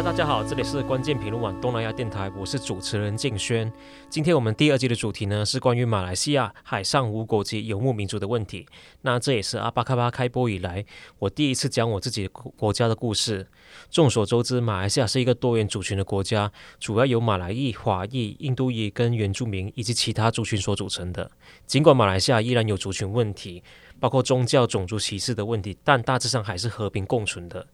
大家好，这里是关键评论网东南亚电台，我是主持人静轩。今天我们第二季的主题呢是关于马来西亚海上无国籍游牧民族的问题。那这也是阿巴卡巴开播以来我第一次讲我自己国家的故事。众所周知，马来西亚是一个多元族群的国家，主要由马来裔、华裔、印度裔跟原住民以及其他族群所组成的。尽管马来西亚依然有族群问题，包括宗教、种族歧视的问题，但大致上还是和平共存的。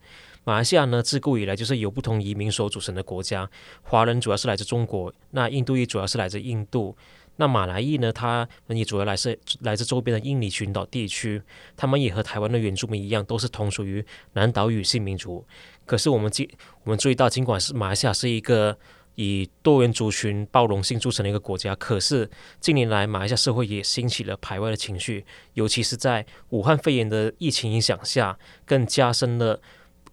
马来西亚呢，自古以来就是由不同移民所组成的国家。华人主要是来自中国，那印度裔主要是来自印度，那马来裔呢，他们也主要来自来自周边的印尼群岛地区。他们也和台湾的原住民一样，都是同属于南岛语系民族。可是我们记我们注意到，尽管是马来西亚是一个以多元族群包容性著称的一个国家，可是近年来马来西亚社会也兴起了排外的情绪，尤其是在武汉肺炎的疫情影响下，更加深了。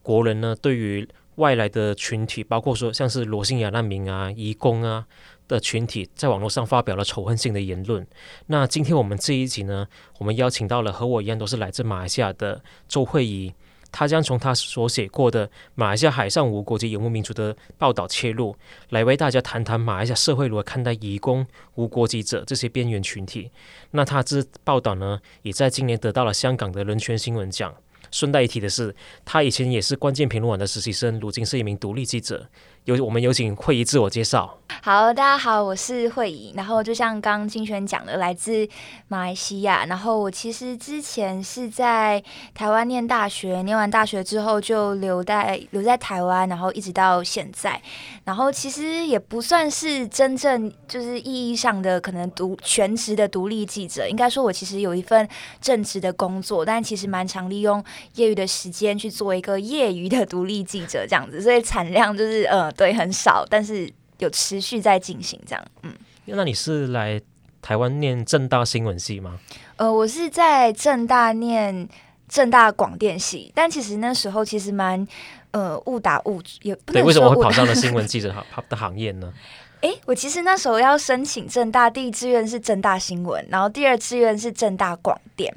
国人呢，对于外来的群体，包括说像是罗兴亚难民啊、移工啊的群体，在网络上发表了仇恨性的言论。那今天我们这一集呢，我们邀请到了和我一样都是来自马来西亚的周慧仪，他将从他所写过的马来西亚海上无国籍游牧民族的报道切入，来为大家谈谈马来西亚社会如何看待移工、无国籍者这些边缘群体。那他这报道呢，也在今年得到了香港的人权新闻奖。顺带一提的是，他以前也是关键评论网的实习生，如今是一名独立记者。有我们有请慧仪自我介绍。好，大家好，我是慧仪。然后就像刚刚金轩讲的，来自马来西亚。然后我其实之前是在台湾念大学，念完大学之后就留在留在台湾，然后一直到现在。然后其实也不算是真正就是意义上的可能独全职的独立记者，应该说我其实有一份正职的工作，但其实蛮常利用业余的时间去做一个业余的独立记者这样子，所以产量就是呃。对，很少，但是有持续在进行这样。嗯，那你是来台湾念正大新闻系吗？呃，我是在正大念正大广电系，但其实那时候其实蛮呃误打误也不能为什么会跑上了新闻 记者行的行业呢？哎，我其实那时候要申请正大，第一志愿是正大新闻，然后第二志愿是正大广电，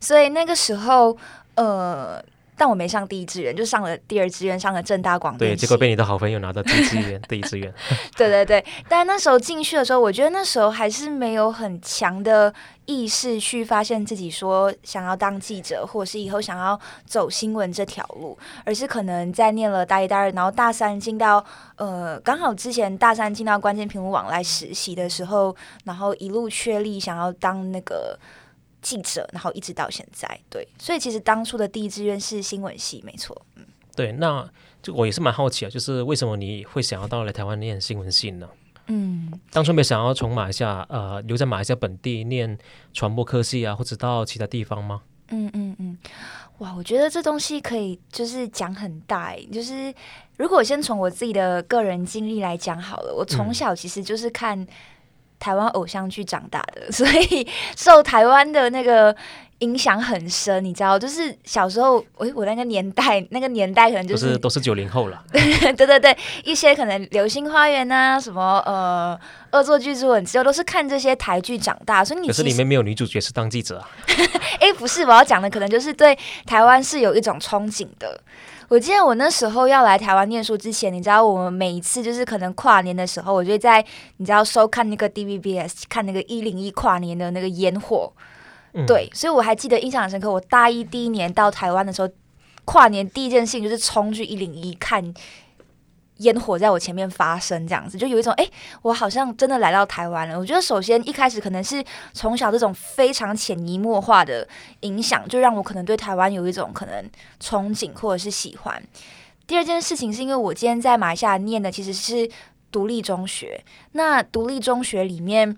所以那个时候呃。但我没上第一志愿，就上了第二志愿，上了正大广电。对，结果被你的好朋友拿到第一志愿，第一志愿。对对对，但那时候进去的时候，我觉得那时候还是没有很强的意识去发现自己说想要当记者，或者是以后想要走新闻这条路，而是可能在念了大一、大二，然后大三进到呃，刚好之前大三进到关键评论网来实习的时候，然后一路确立想要当那个。记者，然后一直到现在，对，所以其实当初的第一志愿是新闻系，没错，嗯，对，那就我也是蛮好奇啊，就是为什么你会想要到来台湾念新闻系呢？嗯，当初没想要从马来西亚呃留在马来西亚本地念传播科系啊，或者到其他地方吗？嗯嗯嗯，哇，我觉得这东西可以就是讲很大，就是如果我先从我自己的个人经历来讲好了，我从小其实就是看。台湾偶像剧长大的，所以受台湾的那个影响很深，你知道，就是小时候，我我那个年代，那个年代可能就是都是九零后了，对对对，一些可能《流星花园》啊，什么呃《恶作剧之吻》，之后都是看这些台剧长大，所以你可是里面没有女主角是当记者啊？哎、欸，不是，我要讲的可能就是对台湾是有一种憧憬的。我记得我那时候要来台湾念书之前，你知道，我们每一次就是可能跨年的时候，我就在你知道收看那个 DVBS，看那个一零一跨年的那个烟火，嗯、对，所以我还记得印象很深刻。我大一第一年到台湾的时候，跨年第一件事情就是冲去一零一看。烟火在我前面发生，这样子就有一种哎、我好像真的来到台湾了。我觉得首先一开始可能是从小这种非常潜移默化的影响，就让我可能对台湾有一种可能憧憬或者是喜欢。第二件事情是因为我今天在马来西亚念的其实是独立中学，那独立中学里面。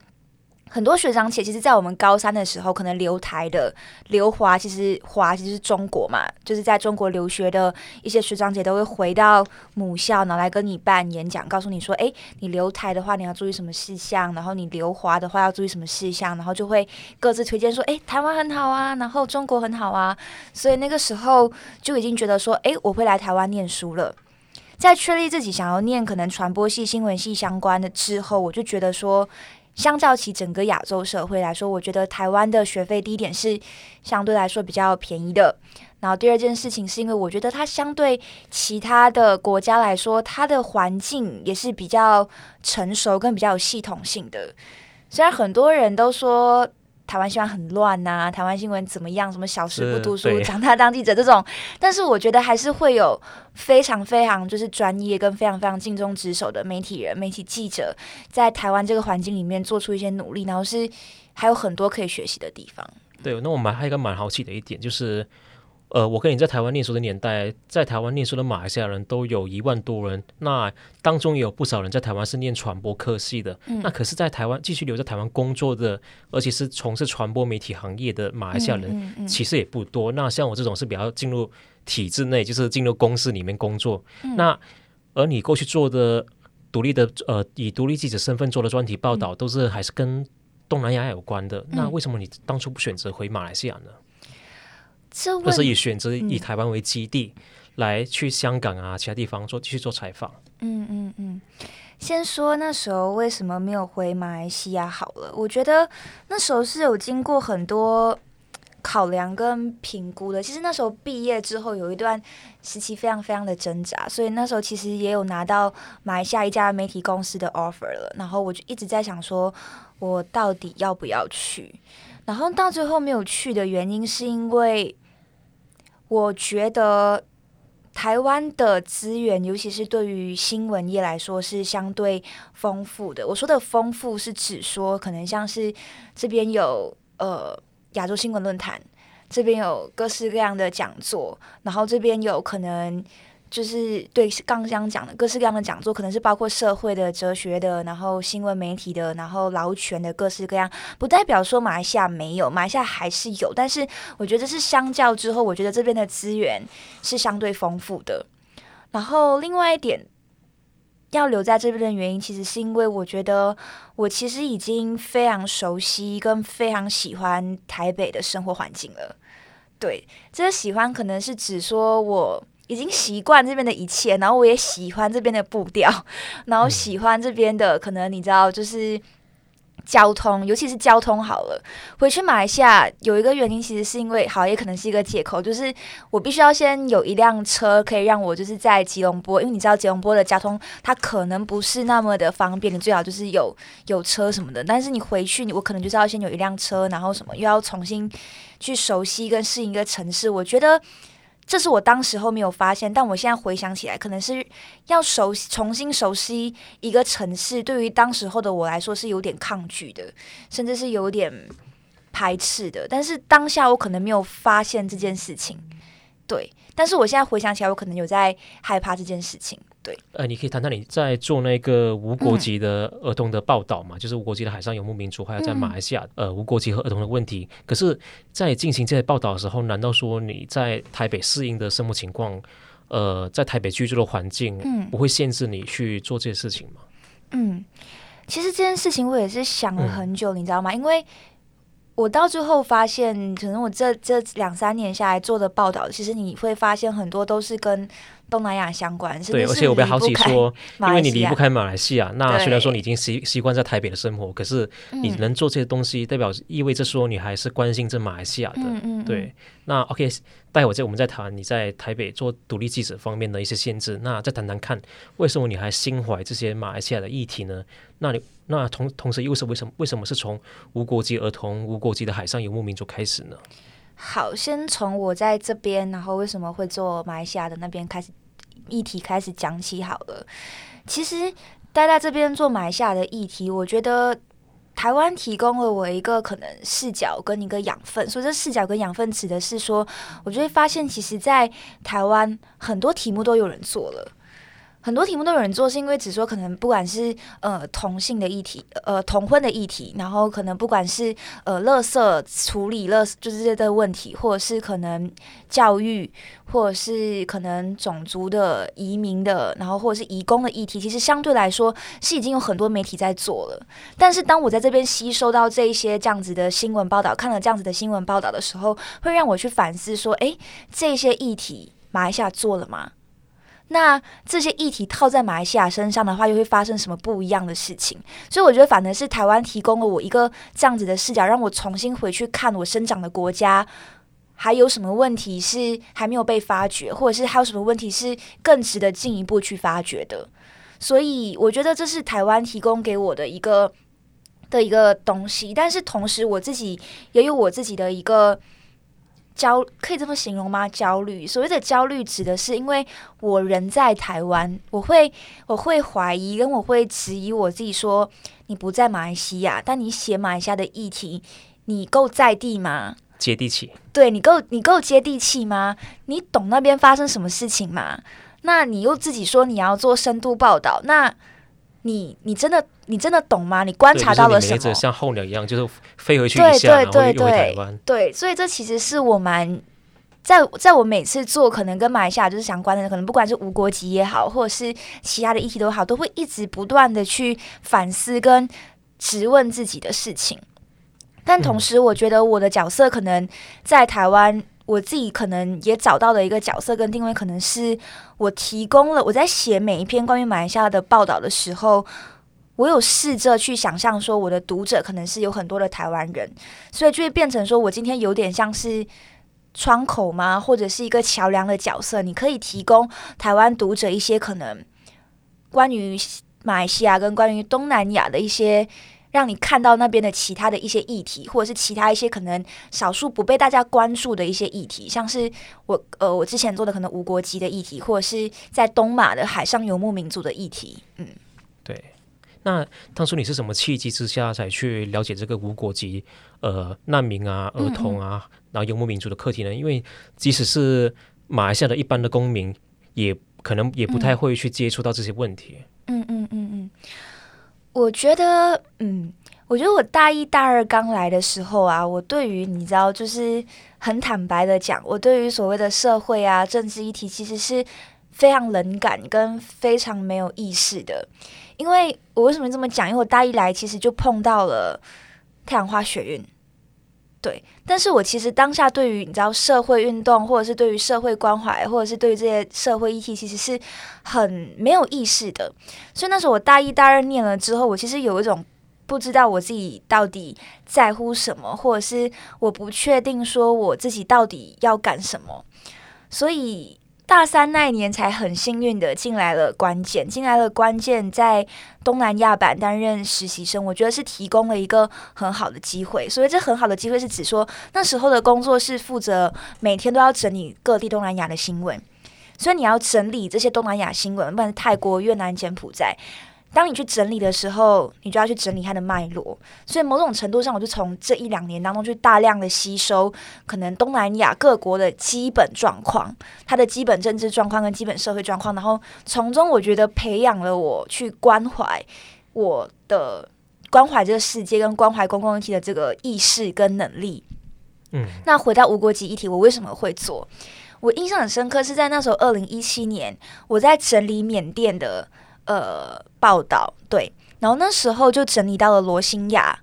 很多学长姐其实，在我们高三的时候，可能留台的留华，其实华其实是中国嘛，就是在中国留学的一些学长姐都会回到母校，然后来跟你办演讲，告诉你说，哎，你留台的话，你要注意什么事项，然后你留华的话要注意什么事项，然后就会各自推荐说，哎，台湾很好啊，然后中国很好啊，所以那个时候就已经觉得说，哎，我会来台湾念书了。在确立自己想要念可能传播系、新闻系相关的之后，我就觉得说。相较起整个亚洲社会来说，我觉得台湾的学费第一点是相对来说比较便宜的。然后第二件事情是因为我觉得它相对其他的国家来说，它的环境也是比较成熟跟比较有系统性的。虽然很多人都说。台湾新闻很乱呐、啊，台湾新闻怎么样？什么小时不读书，长大当记者这种，但是我觉得还是会有非常非常就是专业跟非常非常尽忠职守的媒体人、媒体记者，在台湾这个环境里面做出一些努力，然后是还有很多可以学习的地方。对，那我们还有一个蛮好奇的一点就是。呃，我跟你在台湾念书的年代，在台湾念书的马来西亚人都有一万多人，那当中也有不少人在台湾是念传播科系的。嗯、那可是，在台湾继续留在台湾工作的，而且是从事传播媒体行业的马来西亚人，嗯其实也不多。那像我这种是比较进入体制内，就是进入公司里面工作。嗯、那而你过去做的独立的呃，以独立记者身份做的专题报道，都是还是跟东南亚有关的。嗯、那为什么你当初不选择回马来西亚呢？这是以选择以台湾为基地，嗯、来去香港啊，其他地方做继续做采访。嗯嗯嗯，先说那时候为什么没有回马来西亚好了，我觉得那时候是有经过很多考量跟评估的。其实那时候毕业之后有一段时期非常非常的挣扎，所以那时候其实也有拿到马来西亚一家媒体公司的 offer 了。然后我就一直在想说，我到底要不要去？然后到最后没有去的原因是因为。我觉得台湾的资源，尤其是对于新闻业来说，是相对丰富的。我说的丰富是指说，可能像是这边有呃亚洲新闻论坛，这边有各式各样的讲座，然后这边有可能。就是对刚刚讲的各式各样的讲座，可能是包括社会的、哲学的，然后新闻媒体的，然后劳权的各式各样，不代表说马来西亚没有，马来西亚还是有。但是我觉得是相较之后，我觉得这边的资源是相对丰富的。然后另外一点要留在这边的原因，其实是因为我觉得我其实已经非常熟悉跟非常喜欢台北的生活环境了。对，这个喜欢可能是指说我。已经习惯这边的一切，然后我也喜欢这边的步调，然后喜欢这边的可能你知道，就是交通，尤其是交通好了。回去马来西亚有一个原因，其实是因为好，也可能是一个借口，就是我必须要先有一辆车，可以让我就是在吉隆坡，因为你知道吉隆坡的交通它可能不是那么的方便，你最好就是有有车什么的。但是你回去，你我可能就是要先有一辆车，然后什么又要重新去熟悉跟适应一个城市，我觉得。这是我当时候没有发现，但我现在回想起来，可能是要熟悉、重新熟悉一个城市，对于当时候的我来说是有点抗拒的，甚至是有点排斥的。但是当下我可能没有发现这件事情，对。但是我现在回想起来，我可能有在害怕这件事情。对，呃，你可以谈谈你在做那个无国籍的儿童的报道嘛？嗯、就是无国籍的海上游牧民族，还有在马来西亚、嗯、呃无国籍和儿童的问题。可是，在进行这些报道的时候，难道说你在台北适应的生活情况，呃，在台北居住的环境，嗯，不会限制你去做这些事情吗？嗯，其实这件事情我也是想了很久，嗯、你知道吗？因为我到最后发现，可能我这这两三年下来做的报道，其实你会发现很多都是跟。东南亚相关，对，而且我比较好奇说，因为你离不开马来西亚，那虽然说你已经习习惯在台北的生活，可是你能做这些东西，代表意味着说你还是关心这马来西亚的，嗯嗯，对。那 OK，待会在我们再谈你在台北做独立记者方面的一些限制，那再谈谈看，为什么你还心怀这些马来西亚的议题呢？那你那同同时又是为什么为什么是从无国籍儿童、无国籍的海上游牧民族开始呢？好，先从我在这边，然后为什么会做马来西亚的那边开始。议题开始讲起好了。其实待在这边做马来西亚的议题，我觉得台湾提供了我一个可能视角跟一个养分。所以这视角跟养分指的是说，我就会发现，其实，在台湾很多题目都有人做了。很多题目都有人做，是因为只说可能不管是呃同性的议题，呃同婚的议题，然后可能不管是呃垃圾处理垃就是这些问题，或者是可能教育，或者是可能种族的移民的，然后或者是移工的议题，其实相对来说是已经有很多媒体在做了。但是当我在这边吸收到这一些这样子的新闻报道，看了这样子的新闻报道的时候，会让我去反思说，诶，这些议题马来西亚做了吗？那这些议题套在马来西亚身上的话，又会发生什么不一样的事情？所以我觉得，反而是台湾提供了我一个这样子的视角，让我重新回去看我生长的国家还有什么问题是还没有被发掘，或者是还有什么问题是更值得进一步去发掘的。所以我觉得这是台湾提供给我的一个的一个东西，但是同时我自己也有我自己的一个焦，可以这么形容吗？焦虑。所谓的焦虑指的是，因为我人在台湾，我会我会怀疑，跟我会质疑我自己说，你不在马来西亚，但你写马来西亚的议题，你够在地吗？接地气？对，你够你够接地气吗？你懂那边发生什么事情吗？那你又自己说你要做深度报道，那你你真的你真的懂吗？你观察到了什么？就是、像候鸟一样，就是飞回去一下，对对对对。对，所以这其实是我蛮在在我每次做可能跟马来西亚就是相关的，可能不管是无国籍也好，或者是其他的议题都好，都会一直不断的去反思跟质问自己的事情。但同时，我觉得我的角色可能在台湾。我自己可能也找到了一个角色跟定位，可能是我提供了我在写每一篇关于马来西亚的报道的时候，我有试着去想象说，我的读者可能是有很多的台湾人，所以就会变成说我今天有点像是窗口吗？或者是一个桥梁的角色？你可以提供台湾读者一些可能关于马来西亚跟关于东南亚的一些。让你看到那边的其他的一些议题，或者是其他一些可能少数不被大家关注的一些议题，像是我呃我之前做的可能无国籍的议题，或者是在东马的海上游牧民族的议题。嗯，对。那当初你是什么契机之下才去了解这个无国籍呃难民啊、儿童啊，嗯嗯然后游牧民族的课题呢？因为即使是马来西亚的一般的公民，也可能也不太会去接触到这些问题。嗯嗯嗯嗯。嗯嗯我觉得，嗯，我觉得我大一大二刚来的时候啊，我对于你知道，就是很坦白的讲，我对于所谓的社会啊、政治议题，其实是非常冷感跟非常没有意识的。因为我为什么这么讲？因为我大一来，其实就碰到了太阳花学运。对，但是我其实当下对于你知道社会运动，或者是对于社会关怀，或者是对于这些社会议题，其实是很没有意识的。所以那时候我大一、大二念了之后，我其实有一种不知道我自己到底在乎什么，或者是我不确定说我自己到底要干什么，所以。大三那一年才很幸运的进来了关键，进来了关键在东南亚版担任实习生，我觉得是提供了一个很好的机会。所以这很好的机会是指说那时候的工作是负责每天都要整理各地东南亚的新闻，所以你要整理这些东南亚新闻，不管是泰国、越南、柬埔寨。当你去整理的时候，你就要去整理它的脉络。所以某种程度上，我就从这一两年当中去大量的吸收可能东南亚各国的基本状况，它的基本政治状况跟基本社会状况，然后从中我觉得培养了我去关怀我的关怀这个世界跟关怀公共议题的这个意识跟能力。嗯，那回到无国籍议题，我为什么会做？我印象很深刻，是在那时候二零一七年，我在整理缅甸的。呃，报道对，然后那时候就整理到了罗兴亚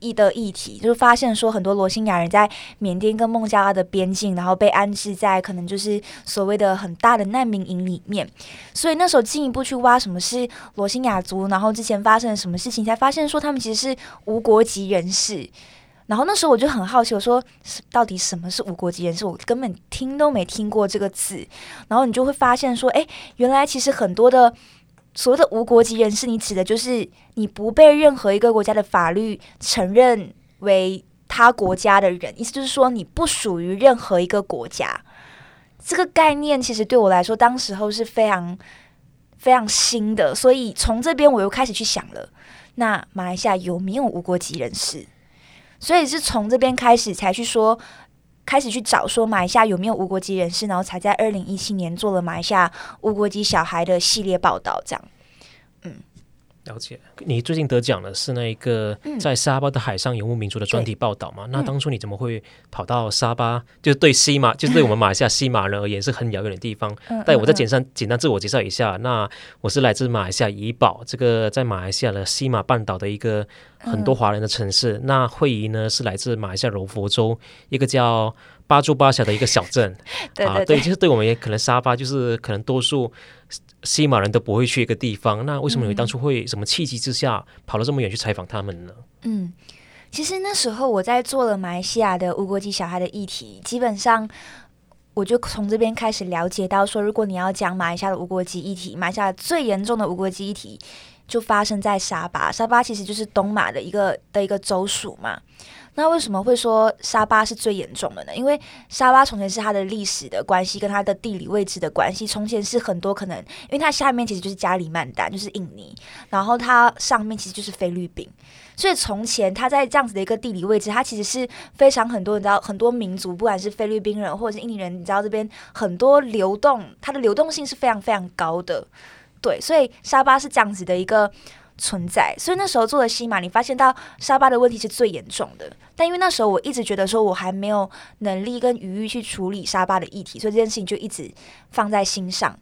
议的议题，就是发现说很多罗兴亚人在缅甸跟孟加拉的边境，然后被安置在可能就是所谓的很大的难民营里面，所以那时候进一步去挖什么是罗兴亚族，然后之前发生了什么事情，才发现说他们其实是无国籍人士。然后那时候我就很好奇，我说到底什么是无国籍人士？我根本听都没听过这个字。然后你就会发现说，哎，原来其实很多的。所谓的无国籍人士，你指的就是你不被任何一个国家的法律承认为他国家的人，意思就是说你不属于任何一个国家。这个概念其实对我来说，当时候是非常非常新的，所以从这边我又开始去想了，那马来西亚有没有无国籍人士？所以是从这边开始才去说。开始去找说马来西亚有没有无国籍人士，然后才在二零一七年做了马来西亚无国籍小孩的系列报道，这样，了解，你最近得奖的是那一个在沙巴的海上游牧民族的专题报道嘛？嗯、那当初你怎么会跑到沙巴？就是对西马，就是对我们马来西亚西马人而言是很遥远的地方。嗯、但我再简单简单自我介绍一下，那我是来自马来西亚怡保，这个在马来西亚的西马半岛的一个很多华人的城市。嗯、那慧仪呢是来自马来西亚柔佛州一个叫巴珠巴小的一个小镇。对对对啊，对，就是对我们也可能沙巴就是可能多数。西马人都不会去一个地方，那为什么你当初会什么契机之下跑了这么远去采访他们呢？嗯，其实那时候我在做了马来西亚的无国籍小孩的议题，基本上我就从这边开始了解到说，如果你要讲马来西亚的无国籍议题，马来西亚最严重的无国籍议题就发生在沙巴。沙巴其实就是东马的一个的一个州属嘛。那为什么会说沙巴是最严重的呢？因为沙巴从前是它的历史的关系，跟它的地理位置的关系。从前是很多可能，因为它下面其实就是加里曼丹，就是印尼，然后它上面其实就是菲律宾。所以从前它在这样子的一个地理位置，它其实是非常很多，你知道很多民族，不管是菲律宾人或者是印尼人，你知道这边很多流动，它的流动性是非常非常高的。对，所以沙巴是这样子的一个。存在，所以那时候做的西马，你发现到沙巴的问题是最严重的。但因为那时候我一直觉得说，我还没有能力跟余裕去处理沙巴的议题，所以这件事情就一直放在心上。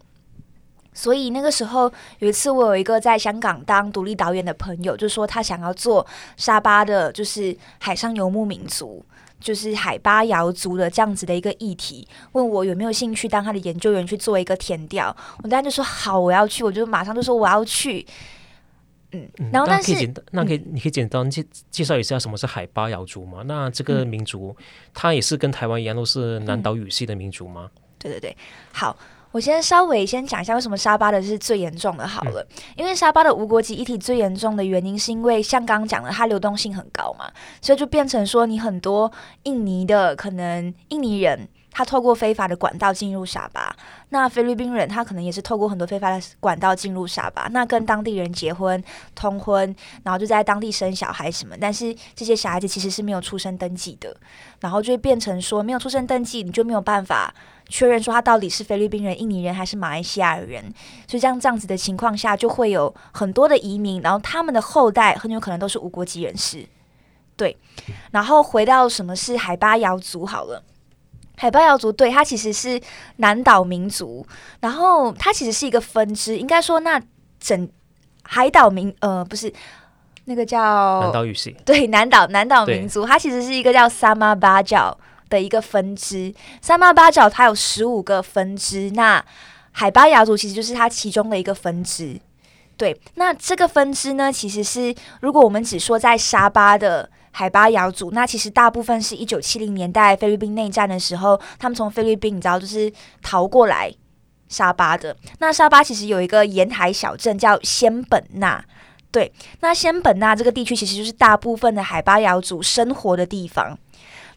所以那个时候有一次，我有一个在香港当独立导演的朋友，就说他想要做沙巴的，就是海上游牧民族，就是海巴瑶族的这样子的一个议题，问我有没有兴趣当他的研究员去做一个填调。我当时就说好，我要去，我就马上就说我要去。嗯，然后但是，那可以简单，那可以，你可以简单介介绍一下什么是海巴瑶族吗？那这个民族，嗯、它也是跟台湾一样，都是南岛语系的民族吗？嗯、对对对，好，我先稍微先讲一下为什么沙巴的是最严重的。好了，嗯、因为沙巴的无国籍议题最严重的原因，是因为像刚刚讲的，它流动性很高嘛，所以就变成说，你很多印尼的可能印尼人。他透过非法的管道进入沙巴，那菲律宾人他可能也是透过很多非法的管道进入沙巴，那跟当地人结婚、通婚，然后就在当地生小孩什么，但是这些小孩子其实是没有出生登记的，然后就会变成说没有出生登记，你就没有办法确认说他到底是菲律宾人、印尼人还是马来西亚人，所以这样这样子的情况下，就会有很多的移民，然后他们的后代很有可能都是无国籍人士，对，然后回到什么是海巴瑶族好了。海巴瑶族，对，它其实是南岛民族，然后它其实是一个分支，应该说那整海岛民呃不是那个叫南岛语系，对，南岛南岛民族，它其实是一个叫萨玛巴角的一个分支，萨玛巴角它有十五个分支，那海巴瑶族其实就是它其中的一个分支，对，那这个分支呢，其实是如果我们只说在沙巴的。海巴瑶族，那其实大部分是一九七零年代菲律宾内战的时候，他们从菲律宾你知道就是逃过来沙巴的。那沙巴其实有一个沿海小镇叫仙本那，对，那仙本那这个地区其实就是大部分的海巴瑶族生活的地方。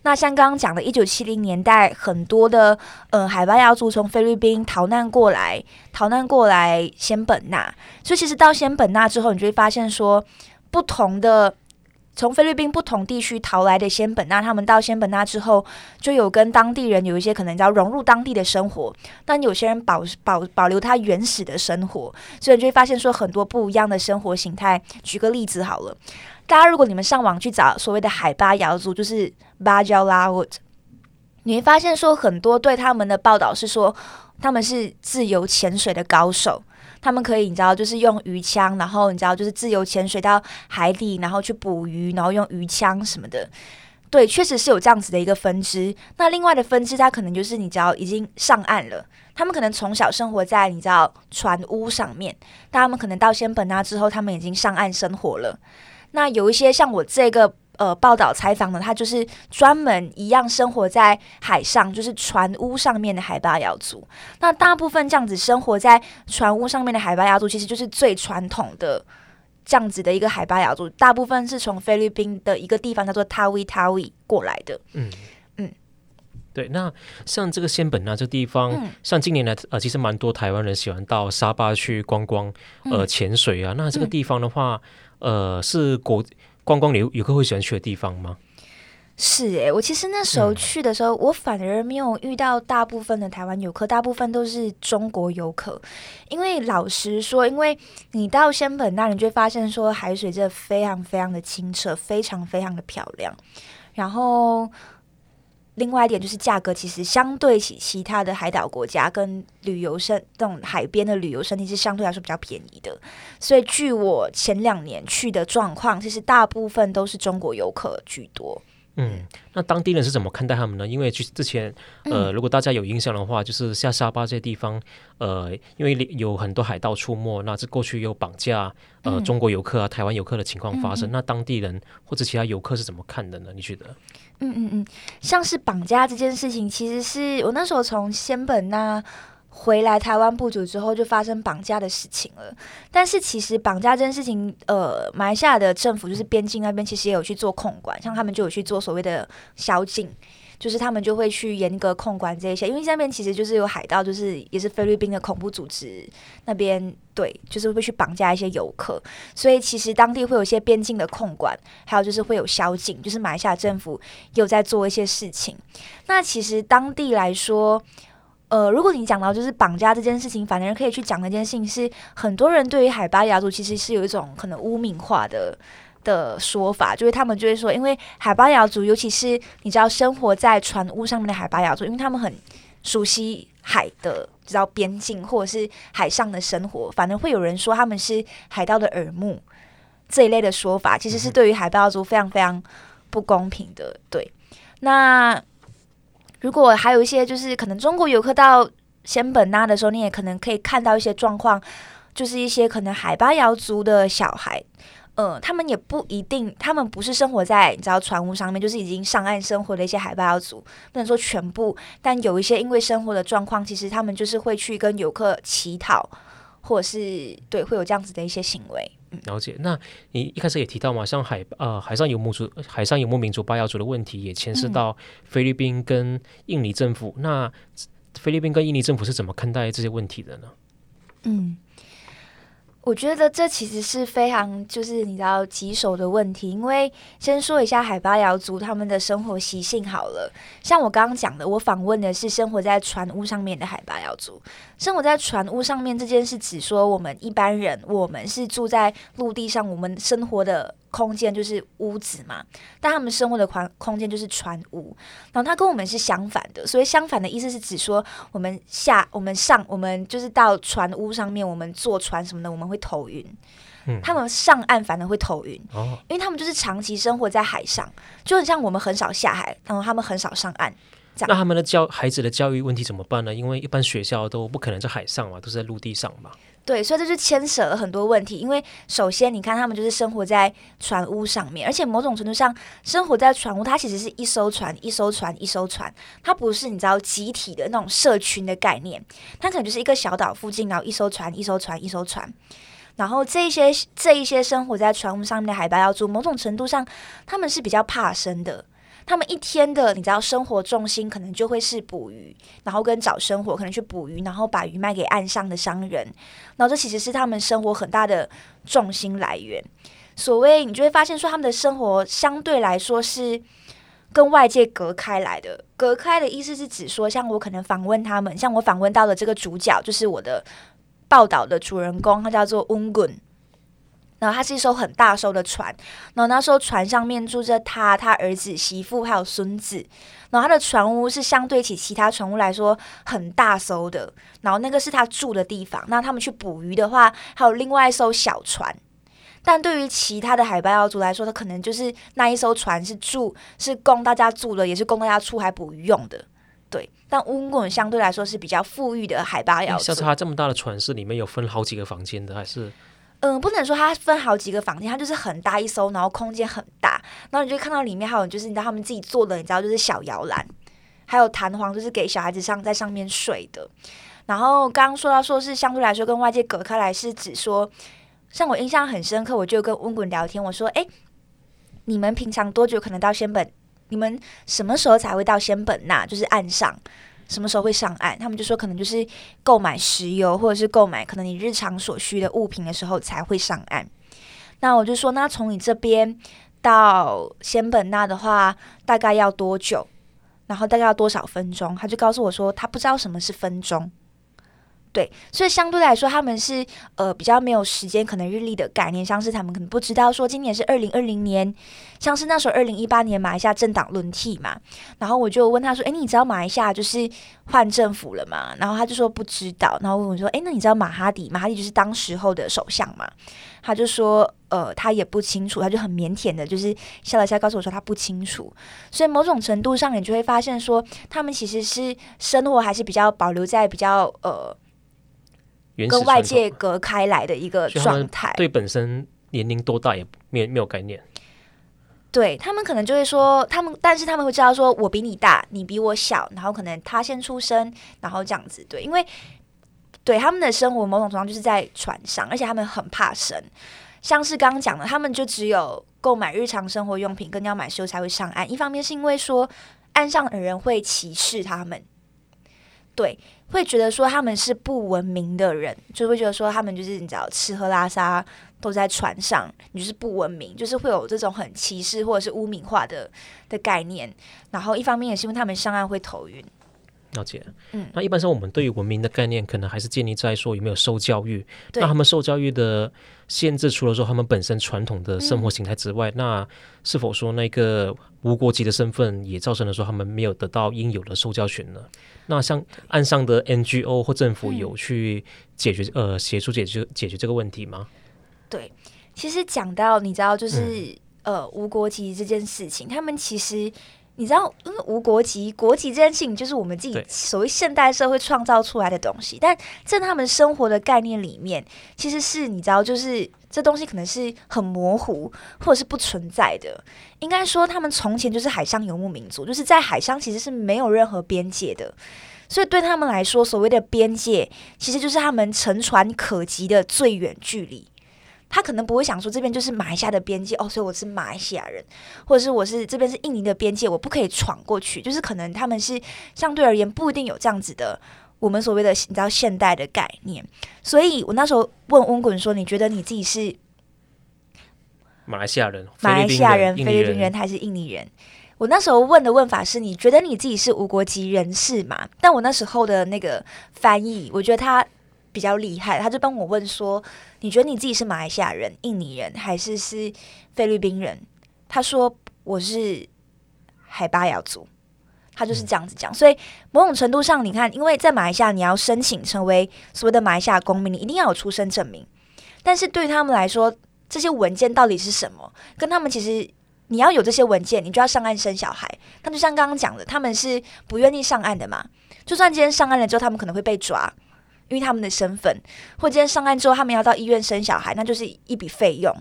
那像刚刚讲的，一九七零年代很多的呃海巴瑶族从菲律宾逃难过来，逃难过来仙本那，所以其实到仙本那之后，你就会发现说不同的。从菲律宾不同地区逃来的仙本那，他们到仙本那之后，就有跟当地人有一些可能要融入当地的生活，但有些人保保保留他原始的生活，所以你就会发现说很多不一样的生活形态。举个例子好了，大家如果你们上网去找所谓的海巴瑶族，就是巴焦拉沃，你会发现说很多对他们的报道是说他们是自由潜水的高手。他们可以，你知道，就是用鱼枪，然后你知道，就是自由潜水到海底，然后去捕鱼，然后用鱼枪什么的。对，确实是有这样子的一个分支。那另外的分支，它可能就是你知道已经上岸了。他们可能从小生活在你知道船屋上面，但他们可能到仙本那之后，他们已经上岸生活了。那有一些像我这个。呃，报道采访呢他就是专门一样生活在海上，就是船屋上面的海巴瑶族。那大部分这样子生活在船屋上面的海巴瑶族，其实就是最传统的这样子的一个海巴瑶族。大部分是从菲律宾的一个地方叫做 Tawi Tawi 过来的。嗯嗯，对。那像这个仙本那这个地方，嗯、像近年来呃，其实蛮多台湾人喜欢到沙巴去观光，呃，潜水啊。嗯、那这个地方的话，呃，是国。观光游游客会喜欢去的地方吗？是诶、欸，我其实那时候去的时候，嗯、我反而没有遇到大部分的台湾游客，大部分都是中国游客。因为老实说，因为你到仙本那，你就会发现说海水真的非常非常的清澈，非常非常的漂亮，然后。另外一点就是价格，其实相对其其他的海岛国家跟旅游胜这种海边的旅游胜地是相对来说比较便宜的。所以据我前两年去的状况，其实大部分都是中国游客居多。嗯，那当地人是怎么看待他们呢？因为之前，呃，如果大家有印象的话，就是下沙巴这些地方，呃，因为有很多海盗出没，那这过去有绑架呃中国游客啊、台湾游客的情况发生，那当地人或者其他游客是怎么看的呢？你觉得？嗯嗯嗯，像是绑架这件事情，其实是我那时候从仙本那。回来台湾不久之后，就发生绑架的事情了。但是其实绑架这件事情，呃，马来西亚的政府就是边境那边，其实也有去做控管，像他们就有去做所谓的宵禁，就是他们就会去严格控管这些。因为那边其实就是有海盗，就是也是菲律宾的恐怖组织那边，对，就是会去绑架一些游客。所以其实当地会有一些边境的控管，还有就是会有宵禁，就是马来西亚政府有在做一些事情。那其实当地来说。呃，如果你讲到就是绑架这件事情，反而可以去讲那件事情是，很多人对于海巴雅族其实是有一种可能污名化的的说法，就是他们就会说，因为海巴瑶族，尤其是你知道生活在船坞上面的海巴瑶族，因为他们很熟悉海的，知道边境或者是海上的生活，反而会有人说他们是海盗的耳目这一类的说法，其实是对于海巴瑶族非常非常不公平的。对，那。如果还有一些就是可能中国游客到仙本那的时候，你也可能可以看到一些状况，就是一些可能海巴瑶族的小孩，呃，他们也不一定，他们不是生活在你知道船坞上面，就是已经上岸生活的一些海巴瑶族，不能说全部，但有一些因为生活的状况，其实他们就是会去跟游客乞讨，或者是对会有这样子的一些行为。了解，那你一开始也提到嘛，像海呃海上游牧族、海上游牧民族巴瑶族的问题，也牵涉到菲律宾跟印尼政府。嗯、那菲律宾跟印尼政府是怎么看待这些问题的呢？嗯。我觉得这其实是非常就是你知道棘手的问题，因为先说一下海拔瑶族他们的生活习性好了，像我刚刚讲的，我访问的是生活在船屋上面的海拔瑶族。生活在船屋上面这件事，只说我们一般人，我们是住在陆地上，我们生活的。空间就是屋子嘛，但他们生活的空空间就是船屋，然后他跟我们是相反的，所以相反的意思是指说，我们下我们上我们就是到船屋上面，我们坐船什么的，我们会头晕。嗯，他们上岸反而会头晕，哦，因为他们就是长期生活在海上，就很像我们很少下海，然后他们很少上岸。那他们的教孩子的教育问题怎么办呢？因为一般学校都不可能在海上嘛，都是在陆地上嘛。对，所以这就牵扯了很多问题。因为首先，你看他们就是生活在船坞上面，而且某种程度上，生活在船坞，它其实是一艘船、一艘船、一艘船，它不是你知道集体的那种社群的概念，它可能就是一个小岛附近，然后一艘船、一艘船、一艘船，然后这一些这一些生活在船坞上面的海拔要住，某种程度上，他们是比较怕生的。他们一天的，你知道，生活重心可能就会是捕鱼，然后跟找生活，可能去捕鱼，然后把鱼卖给岸上的商人，然后这其实是他们生活很大的重心来源。所谓你就会发现说，他们的生活相对来说是跟外界隔开来的。隔开的意思是指说，像我可能访问他们，像我访问到的这个主角，就是我的报道的主人公，他叫做温滚。然后它是一艘很大艘的船，然后那时候船上面住着他、他儿子、媳妇还有孙子。然后他的船屋是相对起其他船屋来说很大艘的，然后那个是他住的地方。那他们去捕鱼的话，还有另外一艘小船。但对于其他的海巴瑶族来说，他可能就是那一艘船是住是供大家住的，也是供大家出海捕鱼用的。对，但乌滚相对来说是比较富裕的海巴瑶族。像是他这么大的船，是里面有分好几个房间的，还是？嗯，不能说它分好几个房间，它就是很大一艘，然后空间很大，然后你就看到里面还有就是你知道他们自己做的，你知道就是小摇篮，还有弹簧，就是给小孩子上在上面睡的。然后刚刚说到说是相对来说跟外界隔开来，是指说，像我印象很深刻，我就跟温滚聊天，我说，哎，你们平常多久可能到仙本？你们什么时候才会到仙本那？就是岸上。什么时候会上岸？他们就说可能就是购买石油，或者是购买可能你日常所需的物品的时候才会上岸。那我就说，那从你这边到仙本那的话，大概要多久？然后大概要多少分钟？他就告诉我说，他不知道什么是分钟。对，所以相对来说，他们是呃比较没有时间，可能日历的概念，像是他们可能不知道说今年是二零二零年，像是那时候二零一八年马来西亚政党轮替嘛，然后我就问他说：“诶，你知道马来西亚就是换政府了吗？”然后他就说不知道，然后问我说：“诶，那你知道马哈迪？马哈迪就是当时候的首相嘛？”他就说：“呃，他也不清楚，他就很腼腆的，就是笑了笑，告诉我说他不清楚。所以某种程度上，你就会发现说，他们其实是生活还是比较保留在比较呃，跟外界隔开来的一个状态。对本身年龄多大也没有没有概念。对他们可能就会说，他们但是他们会知道说，我比你大，你比我小，然后可能他先出生，然后这样子。对，因为对他们的生活某种程度上就是在船上，而且他们很怕生。像是刚刚讲的，他们就只有购买日常生活用品跟要买食物才会上岸。一方面是因为说岸上的人会歧视他们，对，会觉得说他们是不文明的人，就会觉得说他们就是你知道吃喝拉撒都在船上，你就是不文明，就是会有这种很歧视或者是污名化的的概念。然后一方面也是因为他们上岸会头晕。了解，嗯，那一般上我们对于文明的概念，可能还是建立在说有没有受教育。那他们受教育的限制，除了说他们本身传统的生活形态之外，嗯、那是否说那个无国籍的身份也造成了说他们没有得到应有的受教权呢？那像岸上的 NGO 或政府有去解决、嗯、呃协助解决解决这个问题吗？对，其实讲到你知道，就是、嗯、呃无国籍这件事情，他们其实。你知道，因为无国籍，国籍这件事情就是我们自己所谓现代社会创造出来的东西，但在他们生活的概念里面，其实是你知道，就是这东西可能是很模糊或者是不存在的。应该说，他们从前就是海上游牧民族，就是在海上其实是没有任何边界的，所以对他们来说，所谓的边界其实就是他们乘船可及的最远距离。他可能不会想说这边就是马来西亚的边界哦，所以我是马来西亚人，或者是我是这边是印尼的边界，我不可以闯过去。就是可能他们是相对而言不一定有这样子的，我们所谓的你知道现代的概念。所以我那时候问温滚说：“你觉得你自己是马来西亚人、马来西亚人、菲律宾人还是印尼人？”我那时候问的问法是：“你觉得你自己是无国籍人士吗？”但我那时候的那个翻译，我觉得他。比较厉害，他就帮我问说：“你觉得你自己是马来西亚人、印尼人，还是是菲律宾人？”他说：“我是海巴瑶族。”他就是这样子讲。嗯、所以某种程度上，你看，因为在马来西亚，你要申请成为所谓的马来西亚公民，你一定要有出生证明。但是对他们来说，这些文件到底是什么？跟他们其实，你要有这些文件，你就要上岸生小孩。那就像刚刚讲的，他们是不愿意上岸的嘛？就算今天上岸了之后，他们可能会被抓。因为他们的身份，或今天上岸之后，他们要到医院生小孩，那就是一笔费用。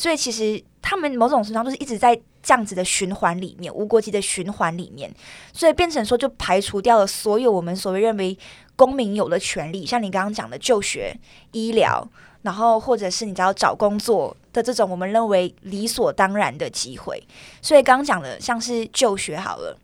所以其实他们某种程度上都是一直在这样子的循环里面，无国籍的循环里面，所以变成说就排除掉了所有我们所谓认为公民有的权利，像你刚刚讲的就学、医疗，然后或者是你只要找工作的这种我们认为理所当然的机会。所以刚刚讲的像是就学好了，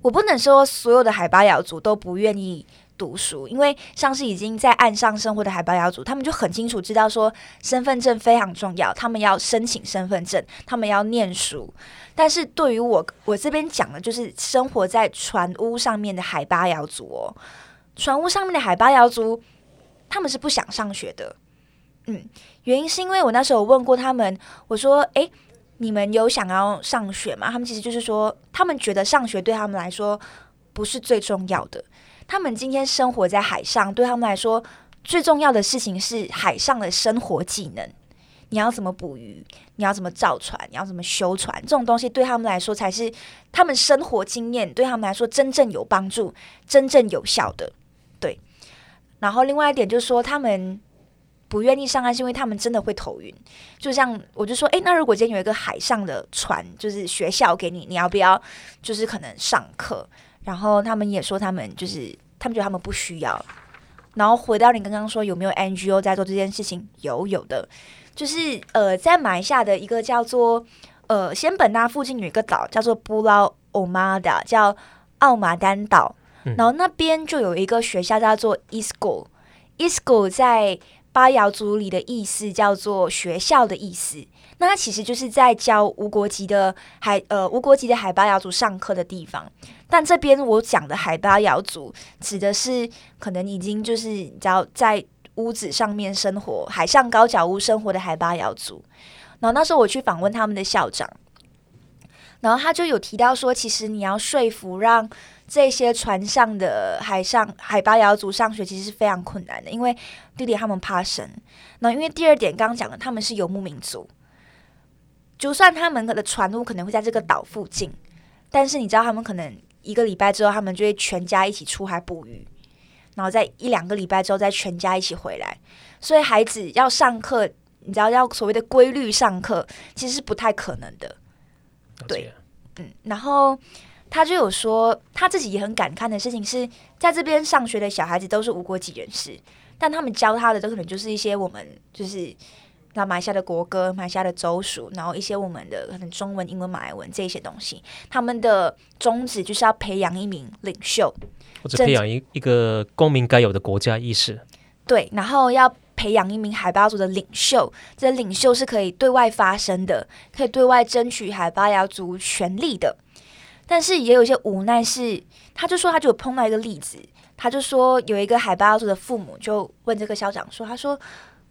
我不能说所有的海巴雅族都不愿意。读书，因为像是已经在岸上生活的海巴瑶族，他们就很清楚知道说身份证非常重要，他们要申请身份证，他们要念书。但是对于我，我这边讲的就是生活在船屋上面的海巴瑶族哦，船屋上面的海巴瑶族，他们是不想上学的。嗯，原因是因为我那时候问过他们，我说：“诶，你们有想要上学吗？”他们其实就是说，他们觉得上学对他们来说不是最重要的。他们今天生活在海上，对他们来说最重要的事情是海上的生活技能。你要怎么捕鱼？你要怎么造船？你要怎么修船？这种东西对他们来说才是他们生活经验，对他们来说真正有帮助、真正有效的。对。然后另外一点就是说，他们不愿意上岸，是因为他们真的会头晕。就像我就说，诶，那如果今天有一个海上的船，就是学校给你，你要不要？就是可能上课。然后他们也说，他们就是他们觉得他们不需要。然后回到你刚刚说有没有 NGO 在做这件事情？有有的，就是呃，在马来西亚的一个叫做呃仙本那附近有一个岛叫做布劳欧马达，叫奥马丹岛。然后那边就有一个学校叫做 Isco，Isco 在巴瑶族里的意思叫做学校的意思。那它其实就是在教无国籍的海呃无国籍的海巴瑶族上课的地方。但这边我讲的海巴瑶族指的是可能已经就是你知道在屋子上面生活，海上高脚屋生活的海巴瑶族。然后那时候我去访问他们的校长，然后他就有提到说，其实你要说服让这些船上的海上海巴瑶族上学，其实是非常困难的，因为弟弟他们怕生。那因为第二点刚刚讲的，他们是游牧民族，就算他们的船坞可能会在这个岛附近，但是你知道他们可能一个礼拜之后，他们就会全家一起出海捕鱼。然后在一两个礼拜之后再全家一起回来，所以孩子要上课，你知道要所谓的规律上课，其实是不太可能的。对，嗯，然后他就有说他自己也很感慨的事情是，在这边上学的小孩子都是无国籍人士，但他们教他的都可能就是一些我们就是。那马来西亚的国歌、马来西亚的州属，然后一些我们的可能中文、英文、马来文这些东西，他们的宗旨就是要培养一名领袖，或者培养一一个公民该有的国家意识。对，然后要培养一名海巴族的领袖，这领袖是可以对外发声的，可以对外争取海巴雅族权利的。但是也有一些无奈是，他就说他就有碰到一个例子，他就说有一个海巴族的父母就问这个校长说，他说。